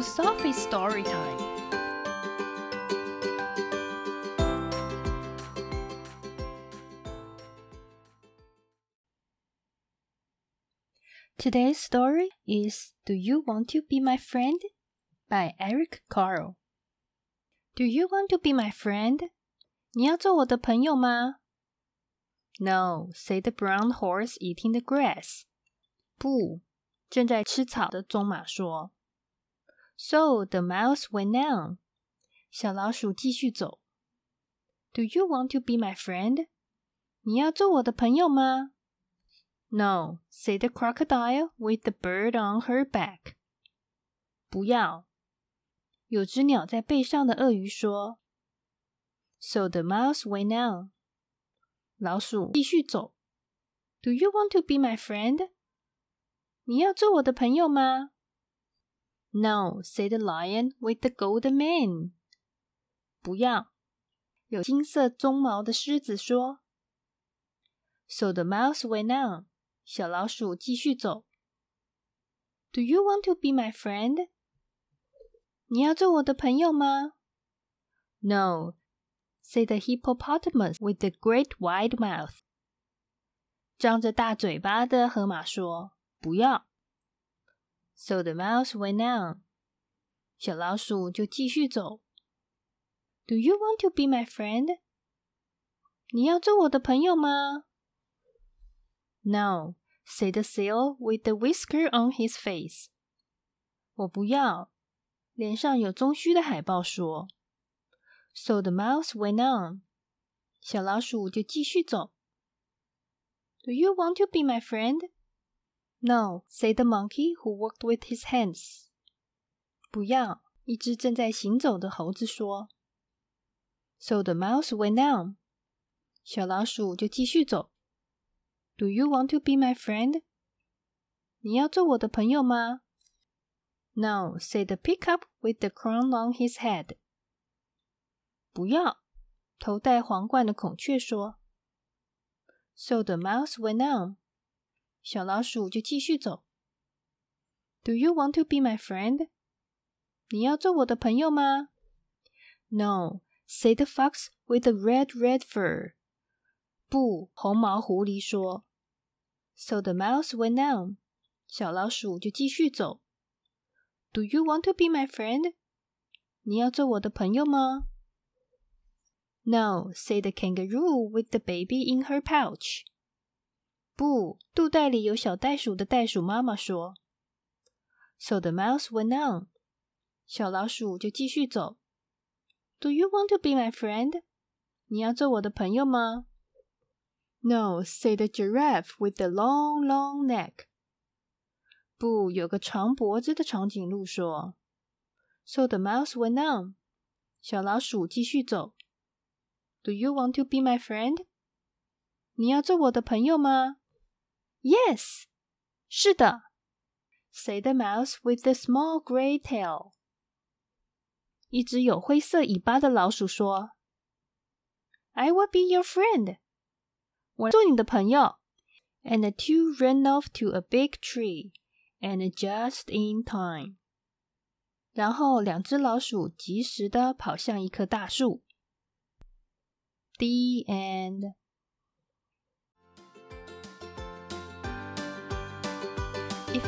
to Sophie's story time. Today's story is Do You Want to Be My Friend? by Eric Carle. Do you want to be my friend? 你要做我的朋友吗？No, said the brown horse eating the grass. 不，正在吃草的棕马说。 So the mouse went on. 小老鼠继续走。Do you want to be my friend? 你要做我的朋友吗？No, said the crocodile with the bird on her back. 不要。有只鸟在背上的鳄鱼说。So the mouse went on. 老鼠继续走。Do you want to be my friend? 你要做我的朋友吗 ？No, said the lion with the golden mane. 不要。有金色鬃毛的狮子说。So the mouse went on. 小老鼠继续走。Do you want to be my friend? 你要做我的朋友吗？No, said the hippopotamus with the great wide mouth. 张着大嘴巴的河马说：“不要。” So the mouse went on. 小老鼠就继续走。Do you want to be my friend? 你要做我的朋友吗？No, said the seal with the whisker on his face. 我不要。脸上有棕须的海豹说：“So the mouse went on。”小老鼠就继续走。“Do you want to be my friend?” “No,” said the monkey who walked with his hands. 不要，一只正在行走的猴子说。So the mouse went on. 小老鼠就继续走。“Do you want to be my friend?” 你要做我的朋友吗？no, said the pickup with the crown on his head. 不要，头戴皇冠的孔雀说。So the mouse went on. 小老鼠就继续走。Do you want to be my friend? 你要做我的朋友吗？No, said the fox with the red red fur. 不，红毛狐狸说。So the mouse went on. 小老鼠就继续走。do you want to be my friend? 你要做我的朋友吗？No, said the kangaroo with the baby in her pouch. 不，肚袋里有小袋鼠的袋鼠妈妈说。So the mouse went on. 小老鼠就继续走。Do you want to be my friend? 你要做我的朋友吗？No, said the giraffe with the long, long neck. 不，有个长脖子的长颈鹿说：“So the mouse went on。”小老鼠继续走。“Do you want to be my friend？” 你要做我的朋友吗 ？“Yes。”是的。“Say the mouse with the small gray tail。”一只有灰色尾巴的老鼠说：“I will be your friend。”我做你的朋友。And the two ran off to a big tree. And just in time，然后两只老鼠及时的跑向一棵大树。The end.